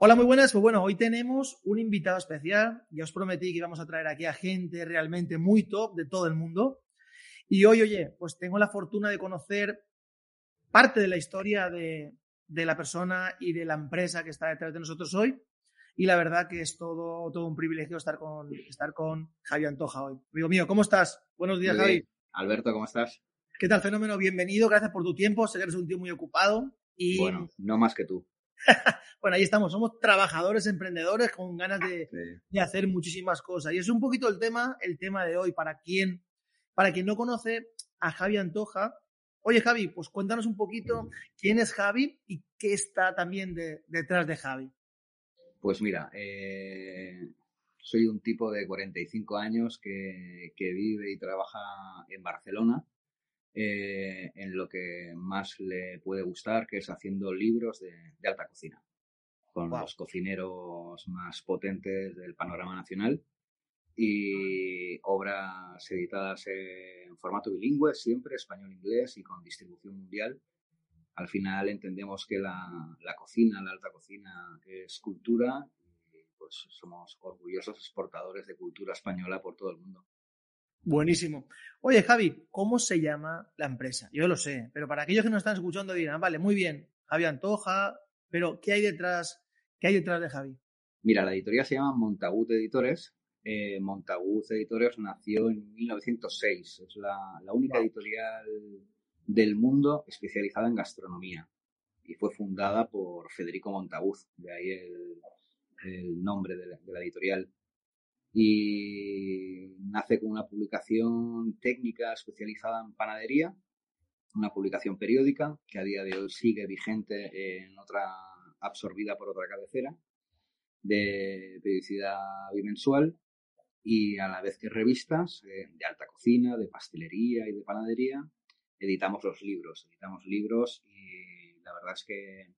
Hola, muy buenas. Pues bueno, hoy tenemos un invitado especial. Ya os prometí que íbamos a traer aquí a gente realmente muy top de todo el mundo. Y hoy, oye, pues tengo la fortuna de conocer parte de la historia de, la persona y de la empresa que está detrás de nosotros hoy. Y la verdad que es todo, todo un privilegio estar con, estar con Javi Antoja hoy. Amigo mío, ¿cómo estás? Buenos días, Javi. Alberto, ¿cómo estás? ¿Qué tal, fenómeno? Bienvenido, gracias por tu tiempo. Sé que eres un tío muy ocupado. Y... Bueno, no más que tú. bueno, ahí estamos, somos trabajadores, emprendedores con ganas de, hacer muchísimas cosas. Y es un poquito el tema, el tema de hoy, para quien, para quien no conoce a Javi Antoja. Oye, Javi, pues cuéntanos un poquito quién es Javi y qué está también detrás de Javi. Pues mira, eh, soy un tipo de 45 años que, que vive y trabaja en Barcelona eh, en lo que más le puede gustar, que es haciendo libros de, alta cocina, con los cocineros más potentes del panorama nacional y obras editadas en formato bilingüe, siempre español-inglés y con distribución mundial. Al final entendemos que la, la cocina, la alta cocina, es cultura y pues somos orgullosos exportadores de cultura española por todo el mundo. Buenísimo. Oye, Javi, ¿cómo se llama la empresa? Yo lo sé, pero para aquellos que nos están escuchando dirán, vale, muy bien, Javi Antoja, pero ¿qué hay detrás, qué hay detrás de Javi? Mira, la editorial se llama Montagut Editores. Eh, Montagut Editores nació en 1906. Es la, única editorial del mundo especializada en gastronomía y fue fundada por Federico Montagut, de ahí el, nombre de la editorial y nace con una publicación técnica especializada en panadería, una publicación periódica que a día de hoy sigue vigente en otra absorbida por otra cabecera de periodicidad bimensual y a la vez que revistas eh, de alta cocina, de pastelería y de panadería, editamos los libros, editamos libros y la verdad es que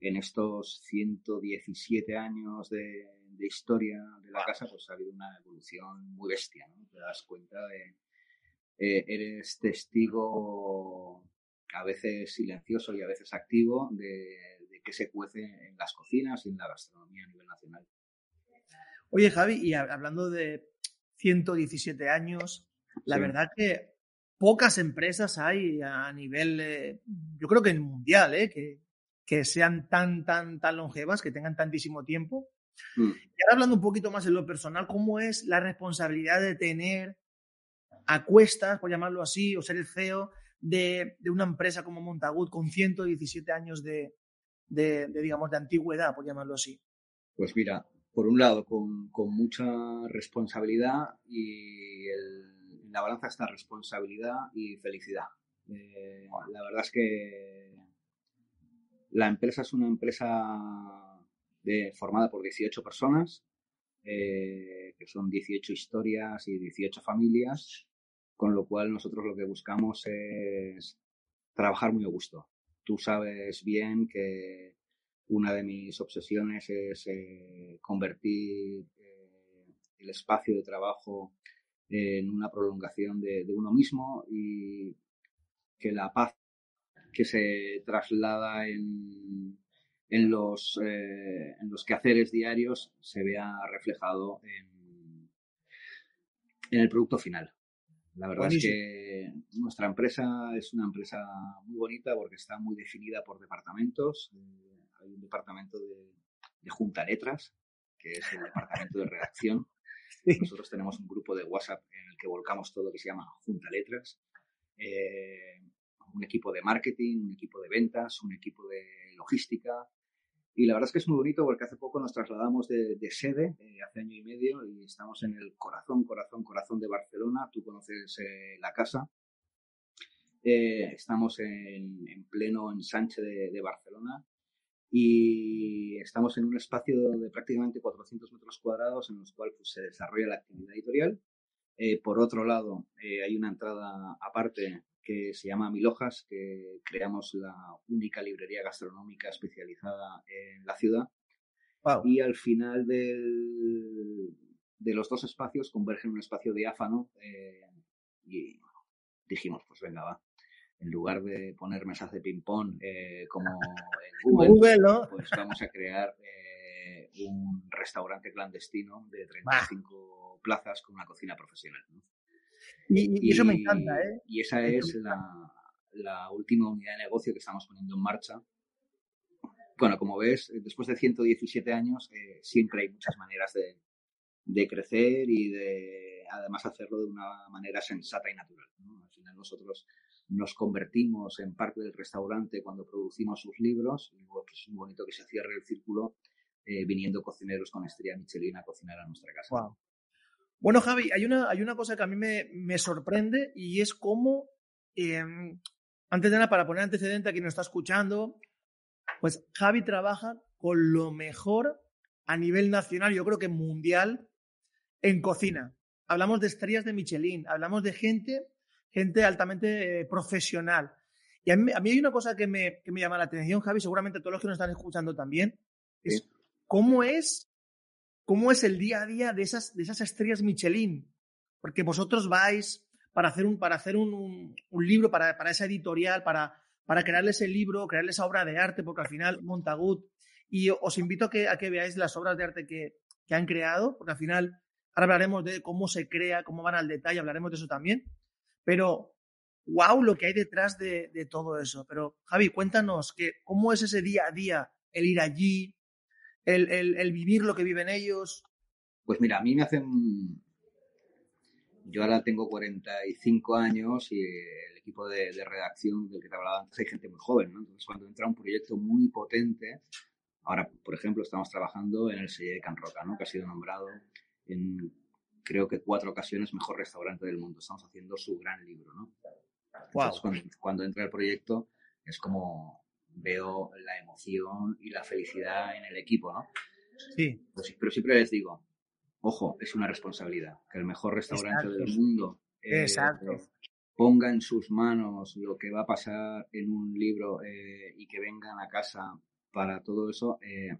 en estos 117 años de, historia de la casa, pues ha habido una evolución muy bestia, ¿no? Te das cuenta de, eh, eres testigo a veces silencioso y a veces activo de, qué se cuece en las cocinas y en la gastronomía a nivel nacional. Oye, Javi, y hablando de 117 años, la verdad que pocas empresas hay a nivel, eh, yo creo que en mundial, ¿eh? que, que sean tan, tan, tan longevas, que tengan tantísimo tiempo. Mm. Y ahora hablando un poquito más en lo personal, ¿cómo es la responsabilidad de tener a cuestas, por llamarlo así, o ser el CEO de, una empresa como Montagut con 117 años de, digamos, de antigüedad, por llamarlo así? Pues mira, por un lado, con, mucha responsabilidad y en la balanza está responsabilidad y felicidad. Eh, la verdad es que la empresa es una empresa formada por 18 personas, eh, que son 18 historias y 18 familias, con lo cual nosotros lo que buscamos es trabajar muy a gusto. Tú sabes bien que una de mis obsesiones es eh, convertir eh, el espacio de trabajo en una prolongación de, uno mismo y que la paz que se traslada en, en, los, eh, en los quehaceres diarios se vea reflejado en, en el producto final. La verdad es que nuestra empresa es una empresa muy bonita porque está muy definida por departamentos. Eh, hay un departamento de, de, junta letras, que es el departamento de redacción. Nosotros tenemos un grupo de WhatsApp en el que volcamos todo que se llama Junta Letras. Eh, un equipo de marketing, un equipo de ventas, un equipo de logística. Y la verdad es que es muy bonito porque hace poco nos trasladamos de, sede, eh, hace año y medio, y estamos en el corazón, corazón, corazón de Barcelona. Tú conoces eh, la casa. Eh, estamos en, pleno ensanche de, Barcelona y estamos en un espacio de prácticamente 400 metros cuadrados en los cuales pues, se desarrolla la actividad editorial. Por otro lado, hay una entrada aparte que se llama Milojas, que creamos la única librería gastronómica especializada en la ciudad. Y al final de los dos espacios convergen en un espacio diáfano eh, y dijimos, pues venga, va. En lugar de poner mesas de ping-pong eh, como en Google, pues vamos a crear eh, un restaurante clandestino de 35 plazas con una cocina profesional. Y, eso me encanta, ¿eh? Y esa es la, última unidad de negocio que estamos poniendo en marcha. Bueno, como ves, después de 117 años, eh, siempre hay muchas maneras de, de crecer y de además hacerlo de una manera sensata y natural. Al final nosotros nos convertimos en parte del restaurante cuando producimos sus libros y luego pues, es bonito que se cierre el círculo eh, viniendo cocineros con estrella Michelin a cocinar a nuestra casa. Bueno, Javi, hay una, hay una cosa que a mí me, sorprende y es cómo, em, antes de nada, para poner antecedente a quien nos está escuchando, pues Javi trabaja con lo mejor a nivel nacional, yo creo que mundial, en cocina. Hablamos de estrellas de Michelin, hablamos de gente, gente altamente eh, profesional. Y a mí, hay una cosa que me, que me, llama la atención, Javi, seguramente todos los que nos están escuchando también, es cómo es, cómo es el día a día de esas, de esas estrellas Michelin. Porque vosotros vais para hacer un, para hacer un, un, libro, para, para, esa editorial, para, para crearles el libro, crearles esa obra de arte, porque al final Montagut. Y os invito a que, a que veáis las obras de arte que, que han creado, porque al final Ahora hablaremos de cómo se crea, cómo van al detalle, hablaremos de eso también. Pero, wow, lo que hay detrás de, todo eso. Pero, Javi, cuéntanos que, cómo es ese día a día, el ir allí, el, vivir lo que viven ellos. Pues mira, a mí me hacen. Yo ahora tengo 45 años y el equipo de, redacción del que te hablaba antes hay gente muy joven, ¿no? Entonces, cuando entra un proyecto muy potente, ahora, por ejemplo, estamos trabajando en el sello de Can Roca, ¿no? Que ha sido nombrado en creo que cuatro ocasiones mejor restaurante del mundo. Estamos haciendo su gran libro, ¿no? cuando, entra el proyecto es como veo la emoción y la felicidad en el equipo, ¿no? Sí. Pues pero siempre les digo, ojo, es una responsabilidad, que el mejor restaurante del mundo eh, ponga en sus manos lo que va a pasar en un libro eh, y que vengan a casa para todo eso, eh,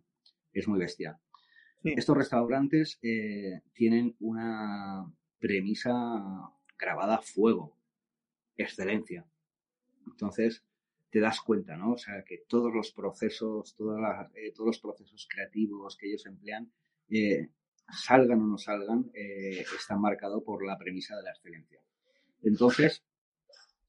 es muy bestia. Estos restaurantes eh, tienen una premisa grabada a fuego, excelencia. Entonces, te das cuenta, ¿no? O sea, que todos los procesos, eh, todos los procesos creativos que ellos emplean, eh, salgan o no salgan, están marcados por la premisa de la excelencia. Entonces,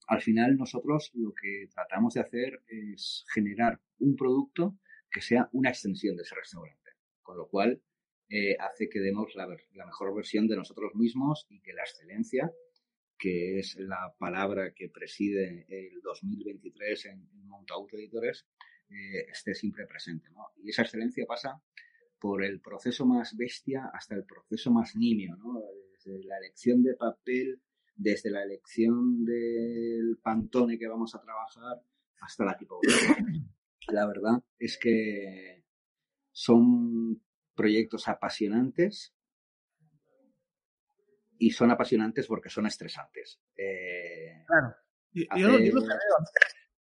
al final nosotros lo que tratamos de hacer es generar un producto que sea una extensión de ese restaurante con lo cual eh, hace que demos la, mejor versión de nosotros mismos y que la excelencia, que es la palabra que preside el 2023 en, en Editores, eh, esté siempre presente. Y esa excelencia pasa por el proceso más bestia hasta el proceso más nimio, desde la elección de papel, desde la elección del pantone que vamos a trabajar hasta la tipografía. La verdad es que son proyectos apasionantes y son apasionantes porque son estresantes. Eh, claro. Yo, lo, veo,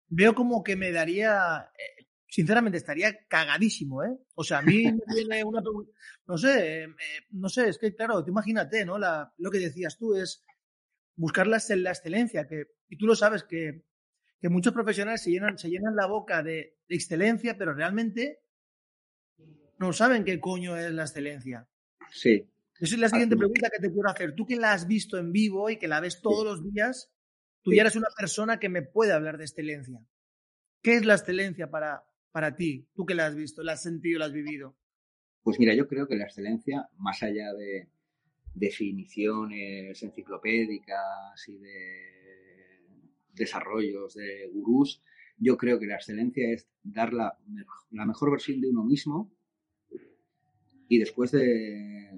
veo como que me daría, eh, sinceramente, estaría cagadísimo, ¿eh? O sea, a mí me viene una no sé, eh, no sé, es que claro, te imagínate, ¿no? La, lo que decías tú es buscar la, la excelencia, que, y tú lo sabes que, que muchos profesionales se llenan, se llenan la boca de excelencia, pero realmente no saben qué coño es la excelencia. Sí. Esa es la siguiente pregunta que te quiero hacer. Tú que la has visto en vivo y que la ves todos los días, tú ya eres una persona que me puede hablar de excelencia. ¿Qué es la excelencia para, para ti? Tú que la has visto, la has sentido, la has vivido. Pues mira, yo creo que la excelencia, más allá de definiciones enciclopédicas y de desarrollos de gurús, yo creo que la excelencia es dar la, la mejor versión de uno mismo y después de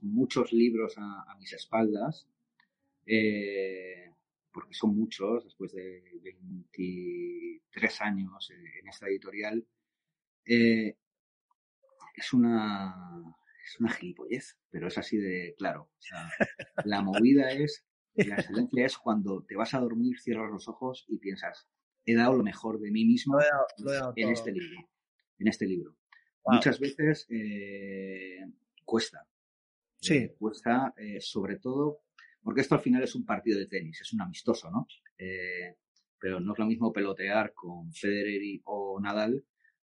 muchos libros a, mis espaldas, eh, porque son muchos, después de 23 años en esta editorial, eh, es una es una gilipollez, pero es así de claro. la movida es, la excelencia es cuando te vas a dormir, cierras los ojos y piensas, he dado lo mejor de mí mismo en este libro. En este libro. Muchas veces eh, cuesta. Sí. Eh, cuesta, eh, sobre todo, porque esto al final es un partido de tenis, es un amistoso, ¿no? pero no es lo mismo pelotear con Federer o Nadal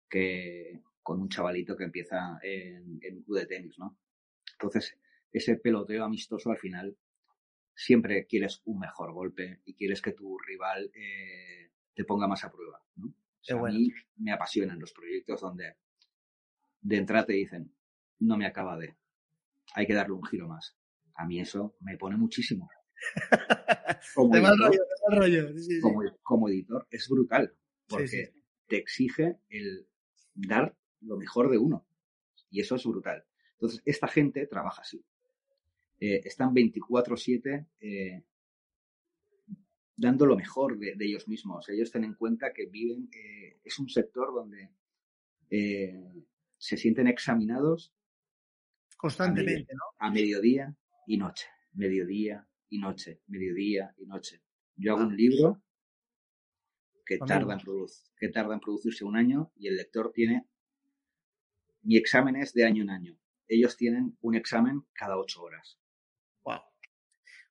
que con un chavalito que empieza en, un club de tenis, ¿no? Entonces, ese peloteo amistoso al final siempre quieres un mejor golpe y quieres que tu rival eh, te ponga más a prueba, ¿no? A mí me apasionan los proyectos donde de entrada te dicen, no me acaba de, hay que darle un giro más. A mí eso me pone muchísimo. Como, editor, Como, editor es brutal, porque te exige el dar lo mejor de uno. Y eso es brutal. Entonces, esta gente trabaja así. Eh, están 24/7 eh, dando lo mejor de, ellos mismos. Ellos tienen en cuenta que viven, eh, es un sector donde se sienten examinados constantemente, a, mediodía y noche, mediodía y noche, mediodía y noche. Yo hago un libro que tarda, en que tarda en producirse un año y el lector tiene... Mi examen es de año en año. Ellos tienen un examen cada ocho horas. Wow.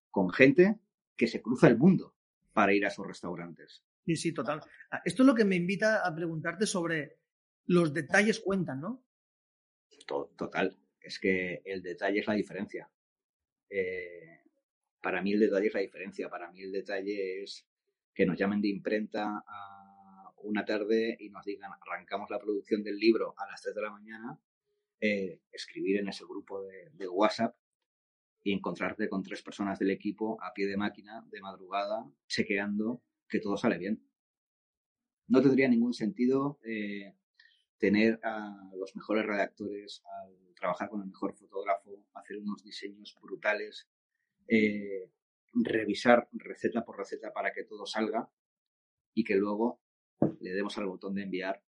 Con gente que se cruza el mundo para ir a esos restaurantes. Sí, sí, total. Ah, esto es lo que me invita a preguntarte sobre los detalles cuentan, ¿no? Total. Es que el detalle es la diferencia. Eh, para mí el detalle es la diferencia. Para mí el detalle es que nos llamen de imprenta una tarde y nos digan arrancamos la producción del libro a las 3 de la mañana, eh, escribir en ese grupo de, WhatsApp y encontrarte con tres personas del equipo a pie de máquina, de madrugada, chequeando que todo sale bien. No tendría ningún sentido eh, tener a los mejores redactores, trabajar con el mejor fotógrafo, hacer unos diseños brutales, eh, revisar receta por receta para que todo salga y que luego le demos al botón de enviar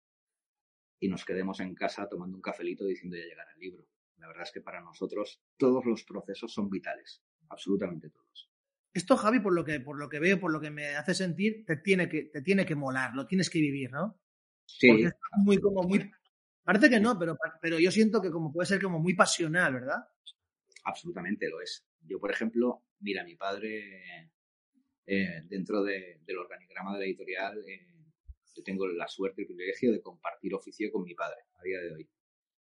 y nos quedemos en casa tomando un cafelito diciendo ya llegará el libro. La verdad es que para nosotros todos los procesos son vitales, absolutamente todos. Esto, Javi, por lo que, por lo que veo, por lo que me hace sentir, te tiene que, te tiene que molar, lo tienes que vivir, ¿no? Sí. muy, como muy. Parece que no, pero, pero yo siento que como puede ser como muy pasional, ¿verdad? Absolutamente lo es. Yo, por ejemplo, mira, mi padre, eh, dentro del organigrama de la editorial, eh, yo tengo la suerte y el privilegio de compartir oficio con mi padre a día de hoy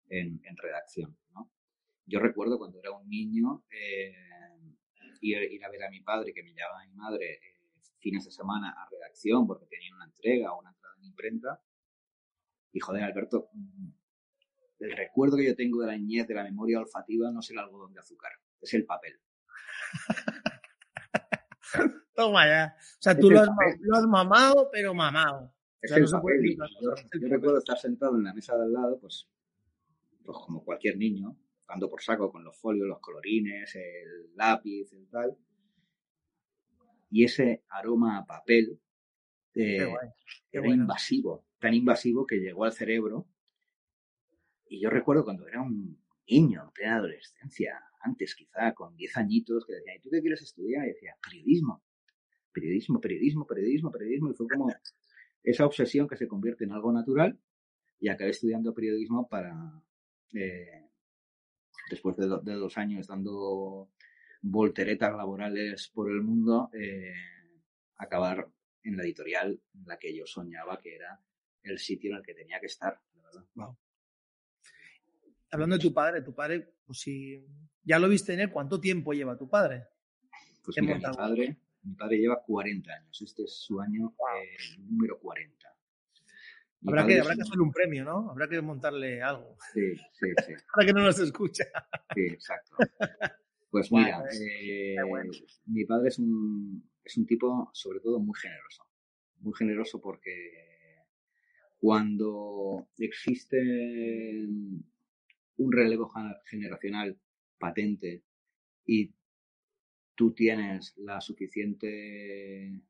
en, redacción. ¿no? Yo recuerdo cuando era un niño eh, ir, a ver a mi padre, que me llevaba a mi madre fines de semana a redacción porque tenía una entrega o una entrada en imprenta. Y joder, Alberto, mm, el recuerdo que yo tengo de la niñez, de la memoria olfativa, no es el algodón de azúcar, es el papel. Toma ya. O sea, tú lo has, mamado, pero mamado. yo, recuerdo estar sentado en la mesa de al lado, pues, pues, como cualquier niño, dando por saco con los folios, los colorines, el lápiz, y tal. Y ese aroma a papel eh, era invasivo, tan invasivo que llegó al cerebro. Y yo recuerdo cuando era un niño, en plena adolescencia, antes quizá, con 10 añitos, que decía, ¿y tú qué quieres estudiar? Y decía, periodismo, periodismo, periodismo, periodismo, periodismo. Y fue como esa obsesión que se convierte en algo natural y acabé estudiando periodismo para, eh, después de, dos años dando volteretas laborales por el mundo, eh, acabar en la editorial en la que yo soñaba que era el sitio en el que tenía que estar, Hablando de tu padre, tu padre, pues si ya lo viste en él, ¿cuánto tiempo lleva tu padre? Pues mi padre, mi padre lleva 40 años. Este es su año eh, número 40. habrá que, habrá que hacerle un premio, ¿no? Habrá que montarle algo. Sí, sí, sí. Para que no nos escucha. Sí, exacto. Pues mira, eh, mi padre es un, es un tipo sobre todo muy generoso. Muy generoso porque cuando existe un relevo generacional patente y tú tienes la suficiente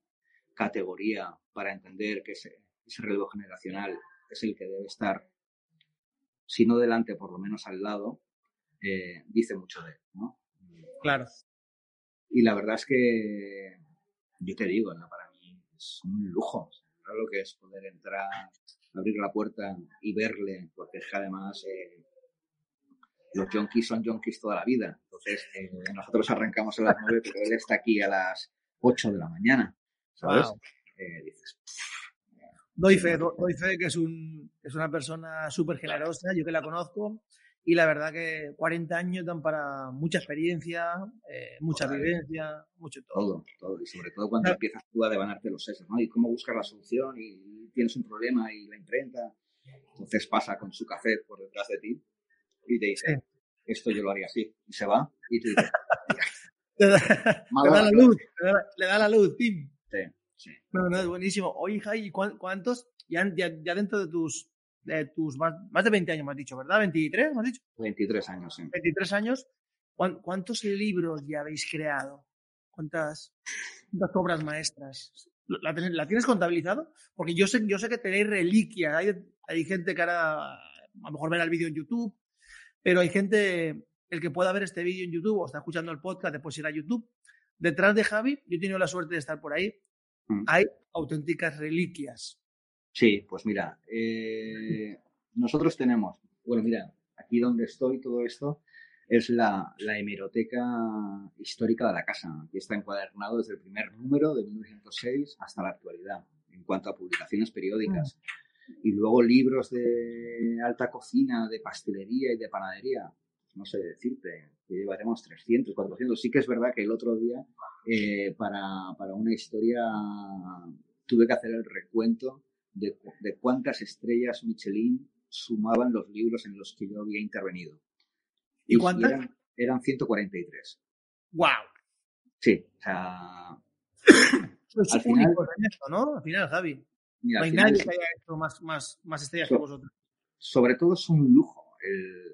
categoría para entender que ese, relevo generacional es el que debe estar, si no delante, por lo menos al lado, eh, dice mucho de él, ¿no? Claro. Y la verdad es que yo te digo, ¿no? para mí es un lujo, lo que es poder entrar, abrir la puerta y verle, porque es que además eh, los junkies son junkies toda la vida. Entonces, eh, nosotros arrancamos a las 9, pero él está aquí a las 8 de la mañana, ¿sabes? Eh, dices, Doy fe, doy fe que es, un, es una persona súper generosa, yo que la conozco, y la verdad que 40 años dan para mucha experiencia, eh, mucha vivencia, mucho todo. Todo, y sobre todo cuando empiezas tú a devanarte los sesos, ¿no? Y cómo buscas la solución y tienes un problema y la imprenta. Entonces pasa con su café por detrás de ti y te dice, esto yo lo haría así. Y se va y te dice, le, da, la luz, le da, la luz, pim. Sí, sí. No, no, es buenísimo. Oye, Jai, ¿cuántos, ya, ya, ya dentro de tus de tus más, más, de 20 años, me has dicho, ¿verdad? ¿23? ¿Me has dicho? 23 años, sí. 23 años. ¿Cuántos libros ya habéis creado? ¿Cuántas, cuántas obras maestras? ¿La, ¿La, tienes contabilizado? Porque yo sé, yo sé que tenéis reliquias. Hay, hay gente que ahora a lo mejor verá el vídeo en YouTube, pero hay gente, el que pueda ver este vídeo en YouTube o está escuchando el podcast, después ir a YouTube. Detrás de Javi, yo he tenido la suerte de estar por ahí, mm. hay auténticas reliquias. Sí, pues mira, eh, nosotros tenemos, bueno, mira, aquí donde estoy, todo esto es la, hemeroteca histórica de la casa. Aquí está encuadernado desde el primer número de 1906 hasta la actualidad, en cuanto a publicaciones periódicas. Y luego libros de alta cocina, de pastelería y de panadería. No sé decirte, que llevaremos 300, 400. Sí que es verdad que el otro día, eh, para, para una historia, tuve que hacer el recuento de, cuántas estrellas Michelin sumaban los libros en los que yo había intervenido. ¿Y, cuántas? Eran, 143. ¡Wow! Sí, o sea. al final, ¿no? Al final, Javi. no hay nadie que haya hecho más, más, más estrellas que vosotros. Sobre todo es un lujo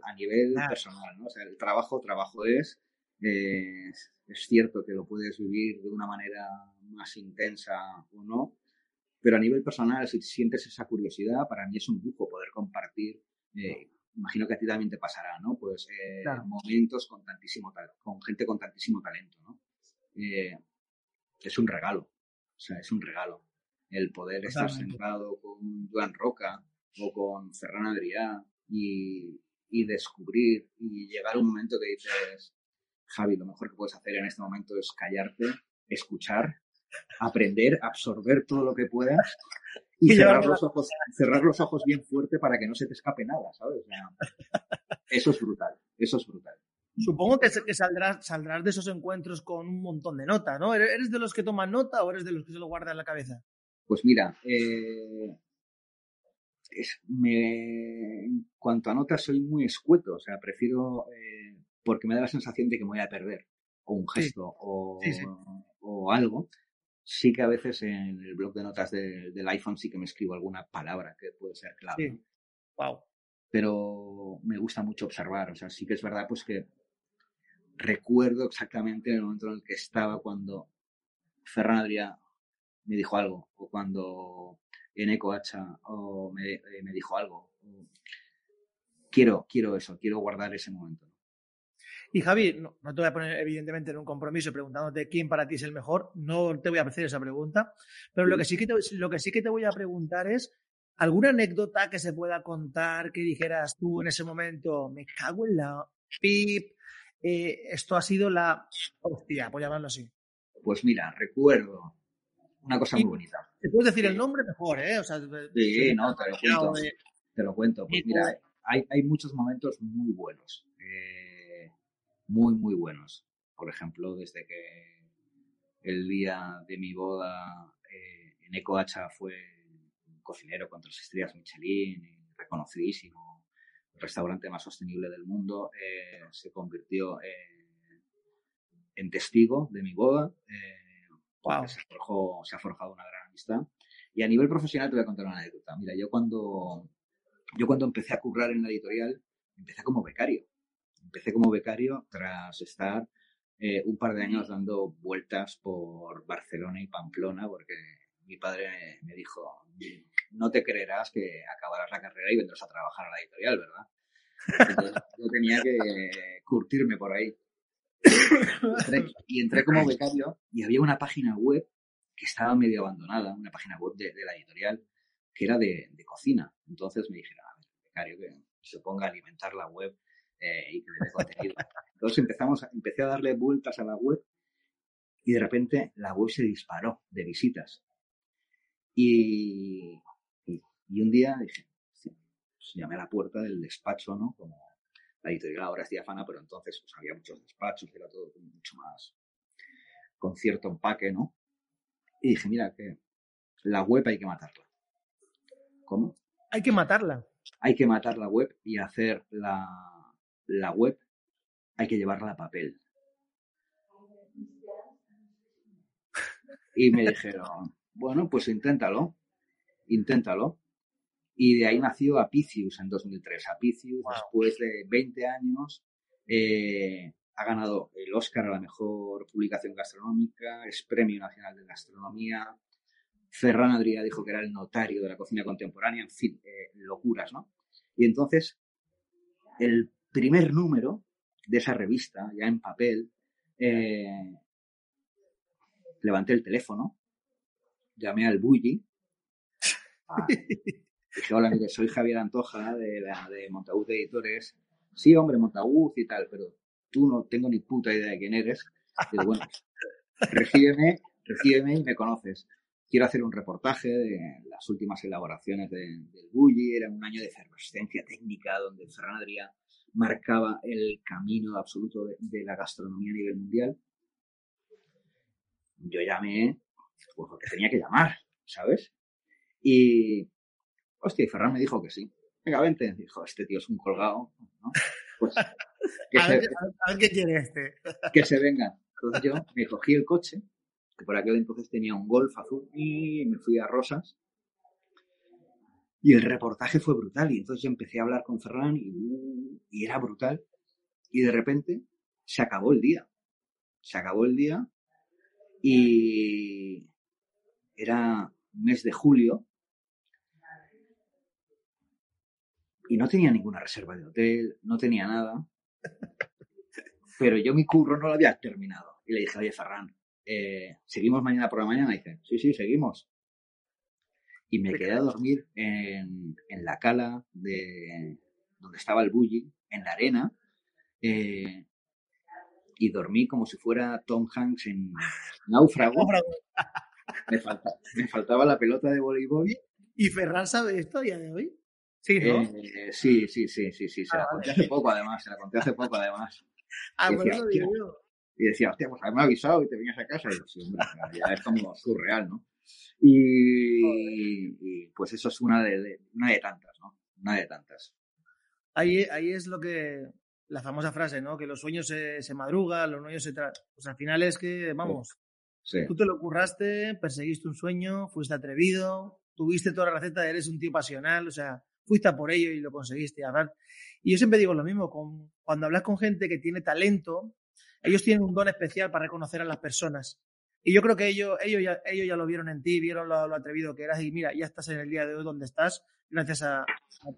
a nivel personal, ¿no? O sea, el trabajo, trabajo es. es cierto que lo puedes vivir de una manera más intensa o no, pero a nivel personal, si sientes esa curiosidad, para mí es un lujo poder compartir. Eh, imagino que a ti también te pasará, ¿no? Pues eh, momentos con tantísimo con gente con tantísimo talento, ¿no? Eh, es un regalo, o sea, es un regalo el poder estar sentado con Joan Roca o con Ferran Adrià y, y descubrir y llegar a un momento que dices, Javi, lo mejor que puedes hacer en este momento es callarte, escuchar aprender, absorber todo lo que puedas y, cerrar, los ojos, cerrar los ojos bien fuerte para que no se te escape nada, ¿sabes? eso es brutal, eso es brutal. Supongo que, saldrás, saldrás de esos encuentros con un montón de nota, ¿no? ¿Eres de los que toman nota o eres de los que se lo guardan en la cabeza? Pues mira, eh, en cuanto a notas soy muy escueto, o sea, prefiero, eh, porque me da la sensación de que me voy a perder, o un gesto, o, o, algo sí que a veces en el blog de notas del iPhone sí que me escribo alguna palabra que puede ser clave. Sí. Wow. Pero me gusta mucho observar, o sea, sí que es verdad pues que recuerdo exactamente el momento en el que estaba cuando Ferran Adrià me dijo algo, o cuando Eneco Hacha o me, eh, me dijo algo. Quiero, quiero eso, quiero guardar ese momento. Y Javi, no, te voy a poner evidentemente en un compromiso preguntándote quién para ti es el mejor, no te voy a hacer esa pregunta, pero lo que sí que te, lo que sí que te voy a preguntar es alguna anécdota que se pueda contar que dijeras tú en ese momento, me cago en la pip, eh, esto ha sido la hostia, a llamarlo así. Pues mira, recuerdo una cosa muy bonita. ¿Te puedes decir el nombre mejor, eh? O sea, sí, no, te lo cuento. Te lo cuento. Pues mira, hay, hay muchos momentos muy buenos. Muy, muy buenos. Por ejemplo, desde que el día de mi boda eh, en Ecoacha fue un cocinero con tres estrellas Michelin, reconocidísimo, el restaurante más sostenible del mundo, eh, se convirtió en testigo de mi boda. wow. Eh, se, se ha forjado una gran amistad. Y a nivel profesional te voy a contar una anécdota. Mira, yo cuando, yo cuando empecé a currar en la editorial, empecé como becario empecé como becario tras estar eh, un par de años dando vueltas por Barcelona y Pamplona, porque mi padre me dijo, no te creerás que acabarás la carrera y vendrás a trabajar a la editorial, ¿verdad? Entonces yo tenía que curtirme por ahí. y entré como becario y había una página web que estaba medio abandonada, una página web de, la editorial que era de, de, cocina. Entonces me dijeron, a ver, becario, que se ponga a alimentar la web eh, y que le dé contenido. Entonces empezamos, empecé a darle vueltas a la web y de repente la web se disparó de visitas. Y, Y un día dije, pues llamé a la puerta del despacho, ¿no? Como la editorial ahora es diáfana, pero entonces pues, había muchos despachos, era todo mucho más con cierto empaque, ¿no? Y dije, mira, que la web hay que matarla. ¿Cómo? Hay que matarla. Hay que matar la web y hacer la, la web, hay que llevarla a papel. Y me dijeron, bueno, pues inténtalo, inténtalo. Y de ahí nació Apicius en 2003. Apicius, después de 20 años, eh, ha ganado el Oscar a la mejor publicación gastronómica, es Premio Nacional de Gastronomía. Ferran Adrià dijo que era el notario de la cocina contemporánea, en fin, eh, locuras, ¿no? Y entonces, el primer número de esa revista, ya en papel, eh, levanté el teléfono, llamé al Bulli, dije, hola, mire, soy Javier Antoja de, la, de Montaúz Editores. Sí, hombre, Montaúz y tal, pero tú no tengo ni puta idea de quién eres. Pero bueno, recíbeme, recíbeme y me conoces. Quiero hacer un reportaje de las últimas elaboraciones del Bulli. Era un año de efervescencia técnica donde Ferran Adrià marcaba el camino absoluto de, la gastronomía a nivel mundial. Yo llamé pues porque tenía que llamar, ¿sabes? Y, hostia, y Ferran me dijo que sí. Venga, vente. Dijo, este tío es un colgado, ¿no? Pues, que a, ver, qué quiere este. que se venga. Entonces yo me cogí el coche, que por aquel entonces tenía un Golf azul, y me fui a Rosas. Y el reportaje fue brutal. Y entonces yo empecé a hablar con Ferran y, era brutal. Y de repente se acabó el día. Se acabó el día y era mes de julio y no tenía ninguna reserva de hotel, no tenía nada. Pero yo mi curro no lo había terminado. Y le dije, oye, Ferran, eh, ¿seguimos mañana por la mañana? Y dice, sí, sí, seguimos. Y me quedé a dormir en, en la cala de donde estaba el bully, en la arena, eh, y dormí como si fuera Tom Hanks en Náufrago. me, me faltaba la pelota de voleibol. ¿Y Ferran sabe esto a día de hoy? Sí, ¿no? Eh, sí, sí, sí, sí, sí. Se la ah, conté hace poco, además. Se la conté hace poco, además. Ah, y decía, digo yo. Y decía, hostia, pues me avisado y te venías a casa. Y yo, sí, hombre, ya es como surreal, ¿no? Y, pues eso es una de, una de tantas, ¿no? Una de tantas. Ahí, ahí es lo que, la famosa frase, ¿no? Que los sueños se, se madrugan, los sueños se... Pues al final es que, vamos, tú te lo curraste, perseguiste un sueño, fuiste atrevido, tuviste toda la receta, eres un tío pasional, o sea, fuiste a por ello y lo conseguiste. Y yo siempre digo lo mismo, con, cuando hablas con gente que tiene talento, ellos tienen un don especial para reconocer a las personas. Y yo creo que ellos, ellos, ya, ellos ya lo vieron en ti, vieron lo, atrevido que eras y mira, ya estás en el día de hoy donde estás, gracias a...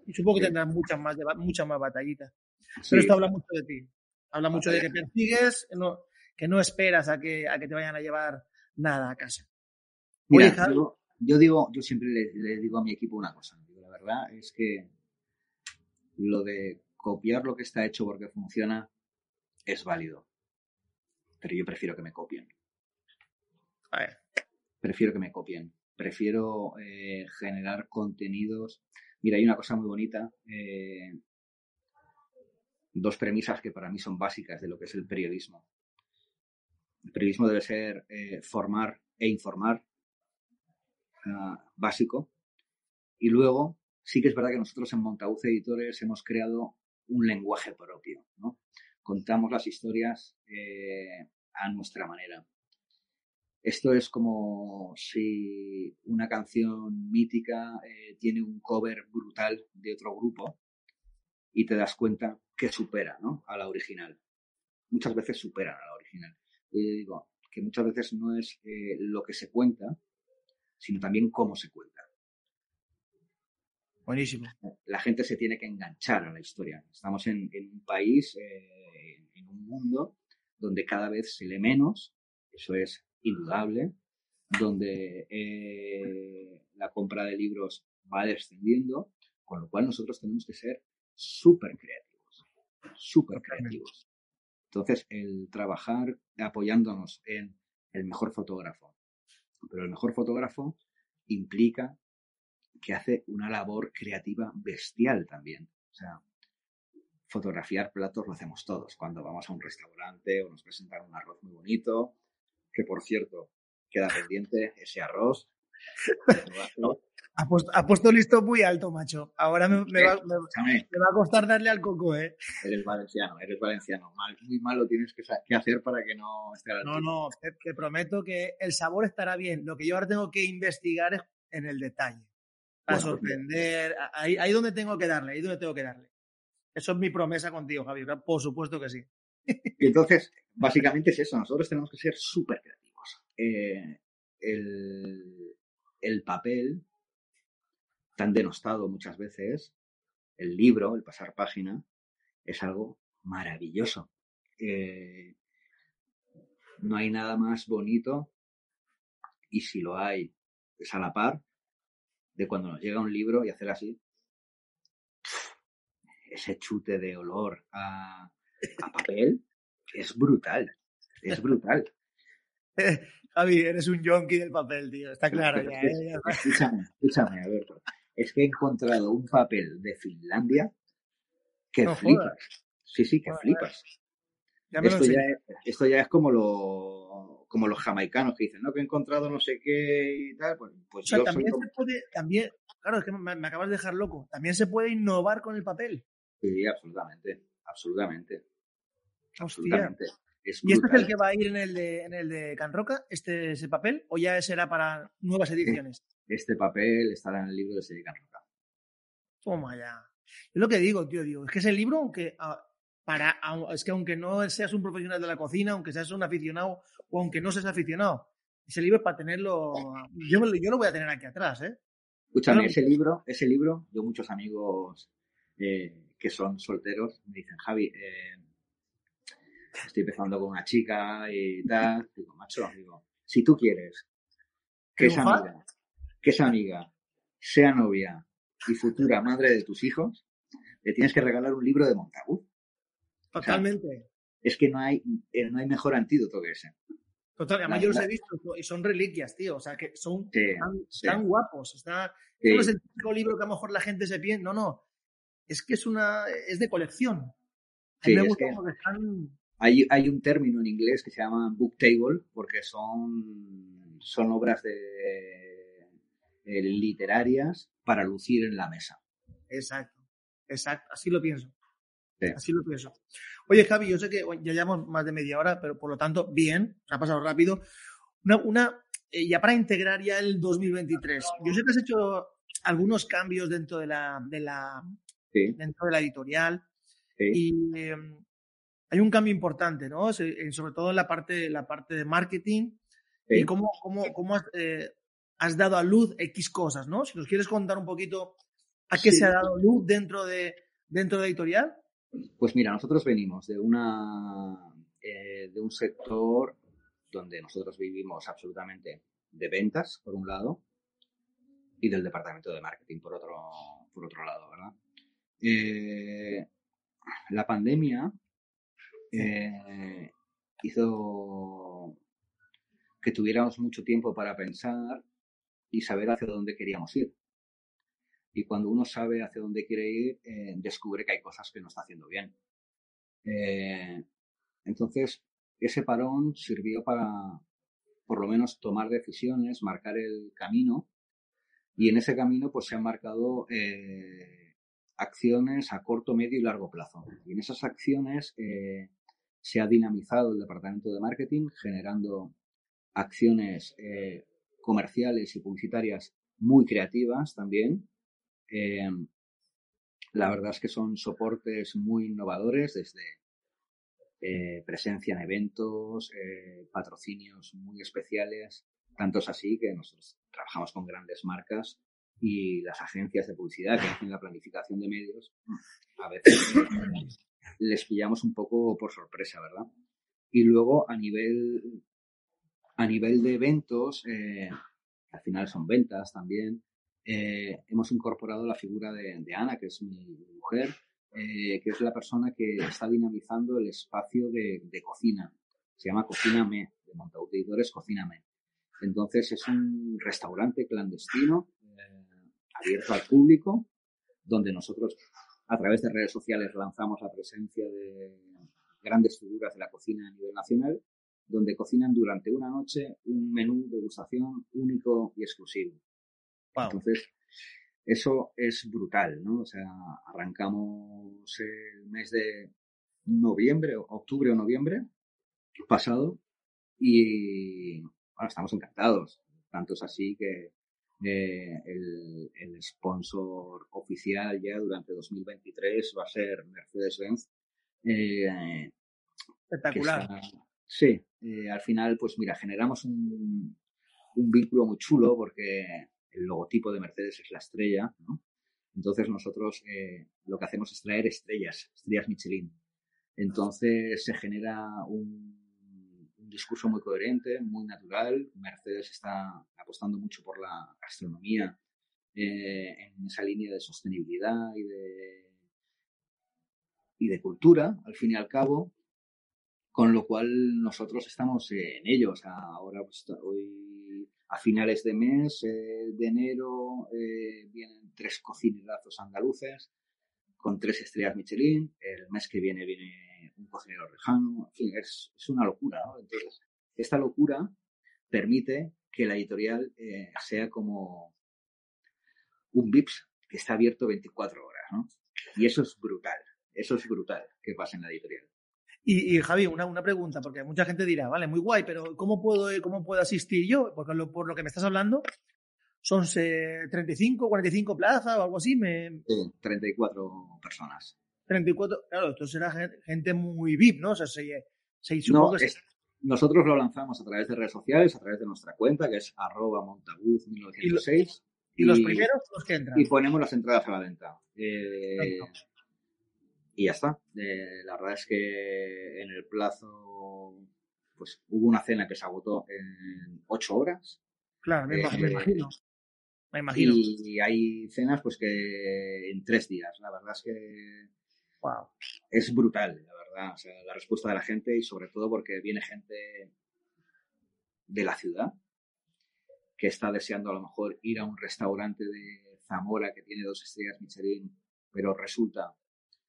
y supongo que tendrás muchas más, muchas más batallitas. Pero esto habla mucho de ti. Habla mucho de que persigues, no, que no esperas a que, a que te vayan a llevar nada a casa. Mira, yo, digo, yo siempre le, digo a mi equipo una cosa. la verdad es que lo de copiar lo que está hecho porque funciona es válido. Pero yo prefiero que me copien. Prefiero que me copien. Prefiero eh, generar contenidos. Mira, hay una cosa muy bonita. Eh, dos premisas que para mí son básicas de lo que es el periodismo. El periodismo debe ser eh, formar e informar, ah, básico. Y luego, sí que es verdad que nosotros en Montaúz Editores hemos creado un lenguaje propio, ¿no? Contamos las historias a nuestra manera. Esto es como si una canción mítica eh, tiene un cover brutal de otro grupo y te das cuenta que supera ¿no? a la original. Muchas veces superan a la original. Y digo que muchas veces no es eh, lo que se cuenta, sino también cómo se cuenta. Buenísimo. La gente se tiene que enganchar a la historia. Estamos en, un país, eh, en un mundo donde cada vez se lee menos, eso es indudable, donde eh, la compra de libros va descendiendo, con lo cual nosotros tenemos que ser súper creativos, súper creativos. Entonces, el trabajar apoyándonos en el mejor fotógrafo, pero el mejor fotógrafo implica que hace una labor creativa bestial también. O sea, fotografiar platos lo hacemos todos. Cuando vamos a un restaurante o nos presentan un arroz muy bonito, que por cierto, queda pendiente ese arroz. Ha puesto, listo muy alto, macho. Ahora me, va, a costar darle al coco, ¿eh? Eres valenciano, eres valenciano. muy mal lo tienes que, hacer para que no esté No, no, te, prometo que el sabor estará bien. Lo que yo ahora tengo que investigar es en el detalle. Para pues sorprender. Ahí, ahí donde tengo que darle, ahí donde tengo que darle. Eso es mi promesa contigo, Javi. Por supuesto que sí. Entonces, básicamente es eso. Nosotros tenemos que ser súper creativos. Eh, el, el papel, tan denostado muchas veces, el libro, el pasar página, es algo maravilloso. Eh, no hay nada más bonito, y si lo hay, es a la par, de cuando nos llega un libro y hacer así ese chute de olor a, papel es brutal. Es brutal. Javi, eres un yonki del papel, tío. Está claro ya. ¿eh? Escúchame, escúchame, Alberto. Es que he encontrado un papel de Finlandia que flipas. Sí, sí, que flipas. esto, ya es, esto, ya es, como lo, como los jamaicanos que dicen, no, que he encontrado no sé qué y tal. Pues, pues yo también se puede, también, claro, es que me, me, acabas de dejar loco. También se puede innovar con el papel. Sí, absolutamente, absolutamente. Absolutamente. ¿Y este es el que va a ir en el de, en el de Can Roca, este, ese papel, o ya será para nuevas ediciones? Este papel estará en el libro de Can Roca. Toma ya. Es lo que digo, tío, digo, es que ese libro, aunque para, es que aunque no seas un profesional de la cocina, aunque seas un aficionado o aunque no seas aficionado, ese libro es para tenerlo, yo, yo lo voy a tener aquí atrás, ¿eh? Escúchame, ese libro, ese libro, yo muchos amigos eh, que son solteros me dicen, Javi, eh, estoy empezando con una chica y tal. Digo, macho, digo, si tú quieres que esa amiga, que esa amiga sea novia y futura madre de tus hijos, le tienes que regalar un libro de Montagu. Totalmente. es que no hay, eh, no hay mejor antídoto que ese. Total, además yo los he visto y son reliquias, tío. O sea, que son tan, guapos. Está, no es el típico libro que a lo mejor la gente se piensa. No, no es que es una es de colección. Sí, hay, hay, un término en inglés que se llama book table porque son, son obras de, eh, literarias para lucir en la mesa. Exacto, exacto, así lo pienso. Así lo pienso. Oye, Javi, yo sé que ya llevamos más de media hora, pero por lo tanto, bien, se ha pasado rápido. Una, una eh, ya para integrar ya el 2023, yo sé que has hecho algunos cambios dentro de la, de la, dentro de la editorial. Y em, hay un cambio importante, ¿no? Eh, sobre todo en la parte, la parte de marketing. Y cómo, cómo, cómo has, eh, has, dado a luz X cosas, ¿no? Si nos quieres contar un poquito a qué se ha dado luz dentro de, dentro de editorial. Pues mira, nosotros venimos de, una, eh, de un sector donde nosotros vivimos absolutamente de ventas, por un lado, y del departamento de marketing, por otro, por otro lado, ¿verdad? Eh, la pandemia eh, hizo que tuviéramos mucho tiempo para pensar y saber hacia dónde queríamos ir. Y cuando uno sabe hacia dónde quiere ir, eh, descubre que hay cosas que no está haciendo bien. entonces, ese parón sirvió para, por lo menos, tomar decisiones, marcar el camino. Y en ese camino, pues se han marcado acciones a corto, medio y largo plazo. Y en esas acciones eh, se ha dinamizado el departamento de marketing generando acciones eh, comerciales y publicitarias muy creativas también. Eh, la verdad es que son soportes muy innovadores desde presencia en eventos, patrocinios muy especiales, tantos así que nosotros trabajamos con grandes marcas y las agencias de publicidad que hacen la planificación de medios, a veces les pillamos un poco por sorpresa, ¿verdad? Y luego a nivel, a nivel de eventos, eh, al final son ventas también, eh, hemos incorporado la figura de, Ana, que es mi mujer, eh, que es la persona que está dinamizando el espacio de, cocina. Se llama Cocina Me, de Montaudidores Cocina Me. Entonces es un restaurante clandestino abierto al público, donde nosotros a través de redes sociales lanzamos la presencia de grandes figuras de la cocina a nivel nacional, donde cocinan durante una noche un menú de gustación único y exclusivo. Entonces, eso es brutal, ¿no? O sea, arrancamos el mes de noviembre, octubre o noviembre pasado y bueno, estamos encantados. Tanto es así que eh, el, el, sponsor oficial ya durante 2023 va a ser Mercedes-Benz. Eh, Espectacular. sí, eh, al final, pues mira, generamos un, un vínculo muy chulo porque el logotipo de Mercedes es la estrella, ¿no? Entonces nosotros lo que hacemos es traer estrellas, estrellas Michelin. Entonces se genera un, discurso muy coherente, muy natural. Mercedes está apostando mucho por la gastronomía eh, en esa línea de sostenibilidad y de, y de cultura, al fin y al cabo, con lo cual nosotros estamos en ello. O sea, ahora pues, hoy a finales de mes, eh, de enero, eh, vienen tres cocinerazos andaluces con tres estrellas Michelin. El mes que viene viene un cocinero rejano. En fin, es, una locura, ¿no? Entonces, esta locura permite que la editorial eh, sea como un VIPS que está abierto 24 horas, ¿no? Y eso es brutal. Eso es brutal que pasa en la editorial. Y, Javi, una, una, pregunta, porque mucha gente dirá, vale, muy guay, pero ¿cómo puedo, cómo puedo asistir yo? Porque por lo que me estás hablando, son 35, 45 plazas o algo así. Me... Sí, 34 personas. 34, claro, esto será gente muy VIP, ¿no? O sea, se, se no, nosotros lo lanzamos a través de redes sociales, a través de nuestra cuenta, que es arroba montaguz 1906. ¿Y, los primeros los que entran? Y ponemos las entradas a la venta. Eh, y ya está. Eh, la verdad es que en el plazo, pues hubo una cena que se agotó en ocho horas. Claro, me, eh, imagino. Me imagino. Y hay cenas, pues que en tres días. La verdad es que wow. es brutal, la verdad. O sea, la respuesta de la gente y sobre todo porque viene gente de la ciudad que está deseando a lo mejor ir a un restaurante de Zamora que tiene dos estrellas Michelin, pero resulta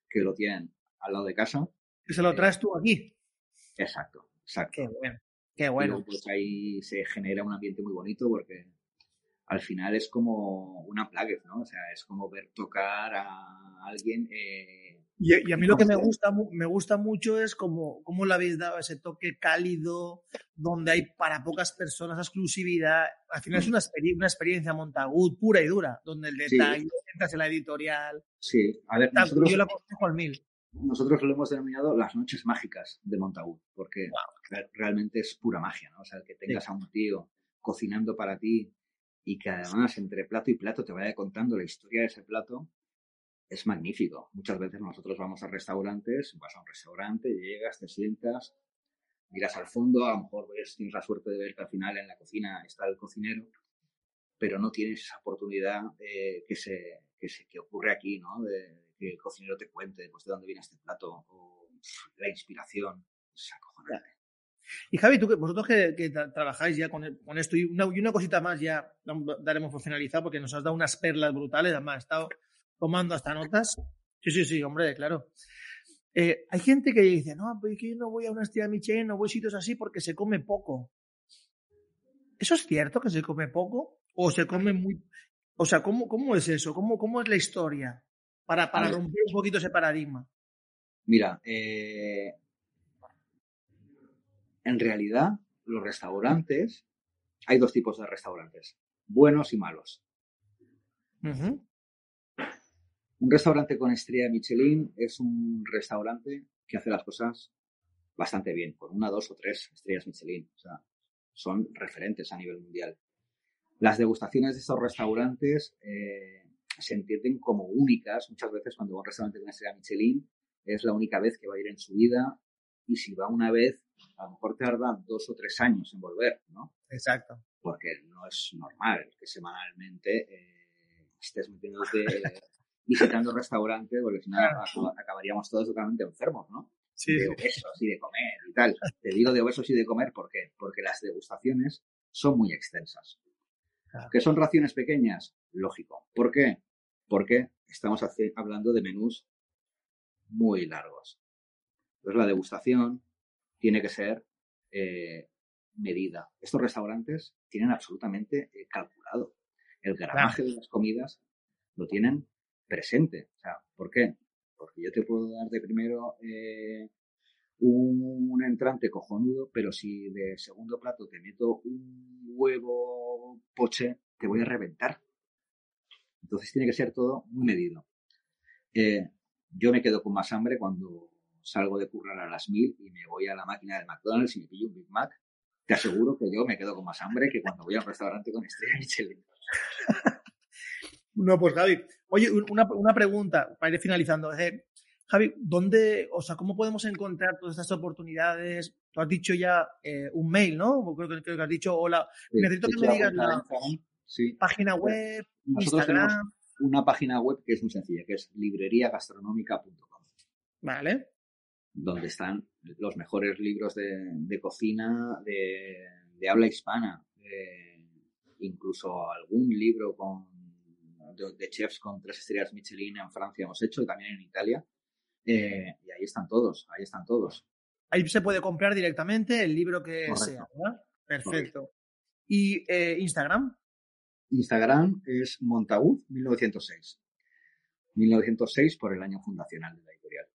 que lo tienen al lado de casa. Que se lo traes tú aquí. Exacto, exacto. Qué bueno. Qué bueno. pues ahí se genera un ambiente muy bonito porque al final es como una plague, ¿no? O sea, es como ver tocar a alguien eh, y, a mí lo que me gusta, me gusta mucho es cómo, cómo le habéis dado ese toque cálido, donde hay para pocas personas exclusividad. Al final es mm. una, una experiencia Montagut pura y dura, donde el detalle, entras en la editorial. Sí, a ver, nosotros, yo la aconsejo al mil. Nosotros lo hemos denominado las noches mágicas de Montagut, porque realmente es pura magia, ¿no? O sea, que tengas a un tío cocinando para ti y que además entre plato y plato te vaya contando la historia de ese plato, es magnífico. Muchas veces nosotros vamos a restaurantes, vas a un restaurante, llegas, te sientas, miras al fondo, a lo mejor tienes la suerte de ver que al final en la cocina está el cocinero, pero no tienes esa oportunidad eh, que, se, que, se, que ocurre aquí, ¿no? De, que el cocinero te cuente pues, de dónde viene este plato o la inspiración. Es acojonante. Y Javi, tú, vosotros que, trabajáis ya con, esto y una, y una, cosita más ya daremos por finalizado porque nos has dado unas perlas brutales, además, estado tomando hasta notas. Sí, sí, sí, hombre, claro. Eh, hay gente que dice, no, pues yo no voy a una estrella Michelin, no voy a sitios así porque se come poco. ¿Eso es cierto que se come poco? ¿O se come muy...? O sea, ¿cómo, cómo es eso? ¿Cómo, ¿Cómo es la historia? Para, para romper un poquito ese paradigma. Mira, eh, en realidad los restaurantes, hay dos tipos de restaurantes, buenos y malos. Un restaurante con estrella Michelin es un restaurante que hace las cosas bastante bien, con una, dos o tres estrellas Michelin. O sea, son referentes a nivel mundial. Las degustaciones de estos restaurantes eh, se entienden como únicas. Muchas veces cuando va a un restaurante con estrella Michelin es la única vez que va a ir en su vida y si va una vez, a lo mejor tarda dos o tres años en volver, ¿no? Exacto. Porque no es normal que semanalmente eh, estés metiéndote visitando restaurantes, porque si no acabaríamos todos totalmente enfermos, ¿no? Sí. De obesos y de comer y tal. Te digo de obesos y de comer, ¿por qué? Porque las degustaciones son muy extensas. ¿Que son raciones pequeñas? Lógico. ¿Por qué? Porque estamos hablando de menús muy largos. Entonces la degustación tiene que ser eh, medida. Estos restaurantes tienen absolutamente eh, calculado. El gramaje de las comidas lo tienen presente. O sea, ¿por qué? Porque yo te puedo dar de primero eh, un, entrante cojonudo, pero si de segundo plato te meto un huevo poche, te voy a reventar. Entonces tiene que ser todo muy medido. Eh, yo me quedo con más hambre cuando salgo de currar a las mil y me voy a la máquina del McDonald's y me pillo un Big Mac. Te aseguro que yo me quedo con más hambre que cuando voy a un restaurante con estrella Michelin. No, pues Javi, oye, una, una pregunta para ir finalizando. Javi, ¿dónde, o sea, cómo podemos encontrar todas estas oportunidades? Tú has dicho ya eh, un mail, ¿no? Creo, que has dicho, hola, necesito que me digas la página web, Instagram. una página web que es muy sencilla, que es libreriagastronómica.com. Vale. Donde están los mejores libros de, cocina de, habla hispana. incluso algún libro con de, chefs con tres estrellas Michelin en Francia hemos hecho y también en Italia. Eh, y ahí están todos, ahí están todos. Ahí se puede comprar directamente el libro que sea, ¿verdad? Perfecto. ¿Y eh, Instagram? Instagram es Montaúd 1906. 1906 por el año fundacional de la editorial.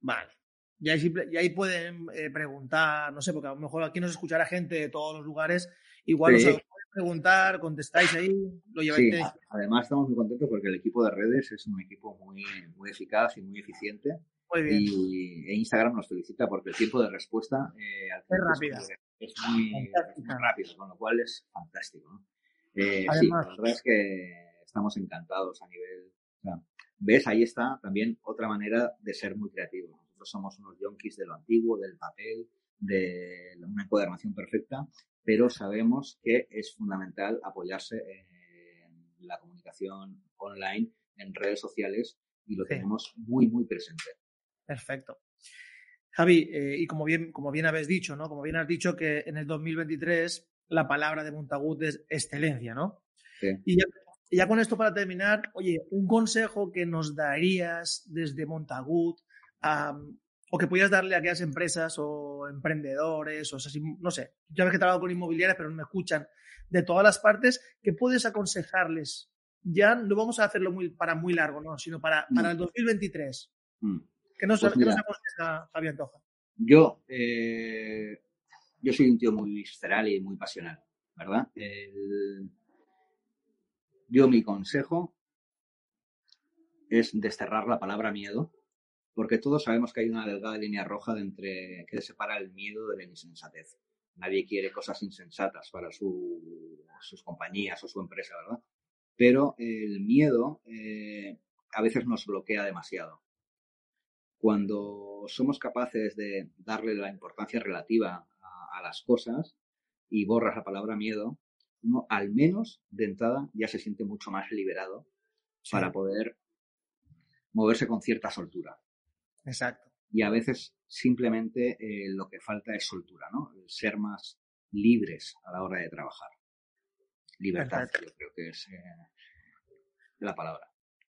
Vale. Y ahí, y ahí pueden eh, preguntar, no sé, porque a lo mejor aquí nos escuchará gente de todos los lugares. Igual os pueden preguntar, contestáis ahí, lo lleváis. Sí, además estamos muy contentos porque el equipo de redes es un equipo muy, muy eficaz y muy eficiente. Muy bien. Y Instagram nos felicita porque el tiempo de respuesta eh, es rápido. Es muy, rápido, con lo cual es fantástico. Eh, sí, la verdad es que estamos encantados a nivel. ¿Ves? Ahí está también otra manera de ser muy creativo. Nosotros somos unos yonkis de lo antiguo, del papel, de una encuadernación perfecta, pero sabemos que es fundamental apoyarse en la comunicación online, en redes sociales, y lo tenemos muy, muy presente. Perfecto. Javi, eh, y como bien, como bien habéis dicho, ¿no? Como bien has dicho que en el 2023 la palabra de Montagut es excelencia, ¿no? Sí. Y ya, con esto para terminar, oye, un consejo que nos darías desde Montagut o que pudieras darle a aquellas empresas o emprendedores, o no sé, ya ves que trabajo con inmobiliarias, pero no me escuchan de todas las partes, ¿qué puedes aconsejarles? Ya no vamos a hacerlo muy, para muy largo, ¿no? Sino para, para el 2023. ¿Qué nos, pues aconseja Javier Antoja? Yo, eh, yo soy un tío muy visceral y muy pasional, ¿verdad? yo mi consejo es desterrar la palabra miedo, porque todos sabemos que hay una delgada línea roja entre, que separa el miedo de la insensatez. Nadie quiere cosas insensatas para sus compañías o su empresa, ¿verdad? Pero el miedo eh, a veces nos bloquea demasiado cuando somos capaces de darle la importancia relativa a, las cosas y borras la palabra miedo, uno al menos de entrada ya se siente mucho más liberado para poder moverse con cierta soltura. Exacto. Y a veces simplemente eh, lo que falta es soltura, ¿no? ser más libres a la hora de trabajar. Libertad, yo creo que es eh, la palabra.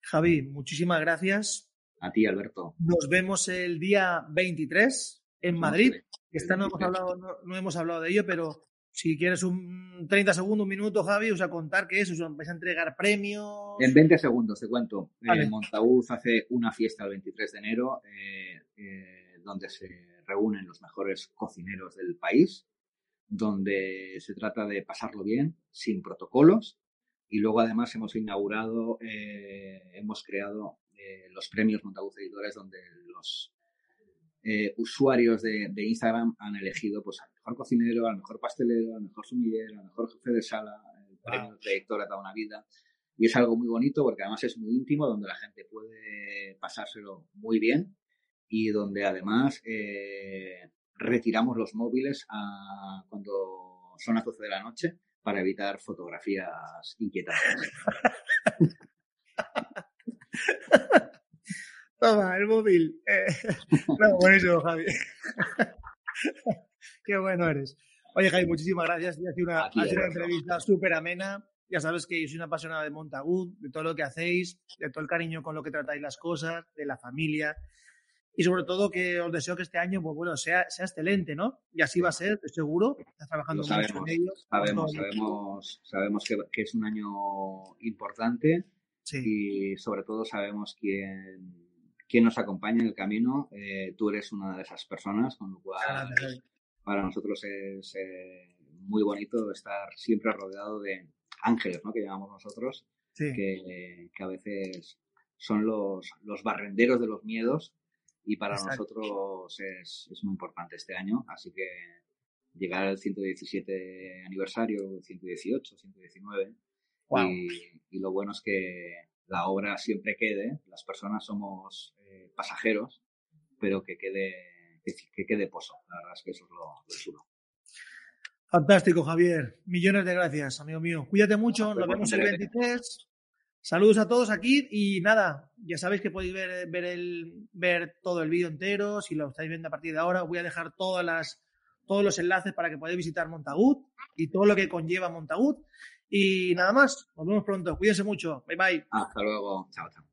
Javi, muchísimas gracias a ti, Alberto. Nos vemos el día 23 en Madrid. Esta no hemos, hablado, no, hemos hablado de ello, pero si quieres un 30 segundos, un minuto, Javi, os a contar qué es, os vais a entregar premios. En 20 segundos, te cuento. Eh, Montaúz hace una fiesta el 23 de enero eh, eh, donde se reúnen los mejores cocineros del país, donde se trata de pasarlo bien, sin protocolos. Y luego además hemos inaugurado, hemos creado eh, los premios Montagut Editores, donde los eh, usuarios de, Instagram han elegido pues, mejor cocinero, al mejor pastelero, al mejor sumiller, al mejor jefe de sala, el premio trayectoria toda una vida. Y es algo muy bonito porque además es muy íntimo, donde la gente puede pasárselo muy bien y donde además eh, retiramos los móviles a, cuando son las 12 de la noche para evitar fotografías inquietantes. Toma, el móvil. Eh, no, buenísimo, Javi. Qué bueno eres. Oye, Javi, muchísimas gracias. Ha sido una, una entrevista súper amena. Ya sabes que yo soy una apasionada de Montagut, de todo lo que hacéis, de todo el cariño con lo que tratáis las cosas, de la familia. Y sobre todo que os deseo que este año, pues bueno, sea, sea excelente, ¿no? Y así va a ser, estoy seguro. Estás trabajando sabemos, mucho en ello. Sabemos, sabemos, sabemos que, que, es un año importante sí. y sobre todo sabemos quién, quién nos acompaña en el camino. Eh, tú eres una de esas personas, con lo cual para nosotros es eh, muy bonito estar siempre rodeado de ángeles, ¿no? Que llamamos nosotros, sí. que, que, a veces son los, los barrenderos de los miedos y para Exacto. nosotros es, es, muy importante este año, así que llegar al 117 aniversario, 118, 119, wow. y, y, lo bueno es que la obra siempre quede, las personas somos eh, pasajeros, pero que quede, que, que, quede pozo, la verdad es que eso es lo, lo. Fantástico, Javier. Millones de gracias, amigo mío. Cuídate mucho, nos vemos el 23. Saludos a todos aquí y nada, ya sabéis que podéis ver, ver, el, ver todo el vídeo entero, si lo estáis viendo a partir de ahora, voy a dejar todas las, todos los enlaces para que podáis visitar Montagut y todo lo que conlleva Montagut. Y nada más, nos vemos pronto, cuídense mucho, bye bye. Hasta luego, chao, chao.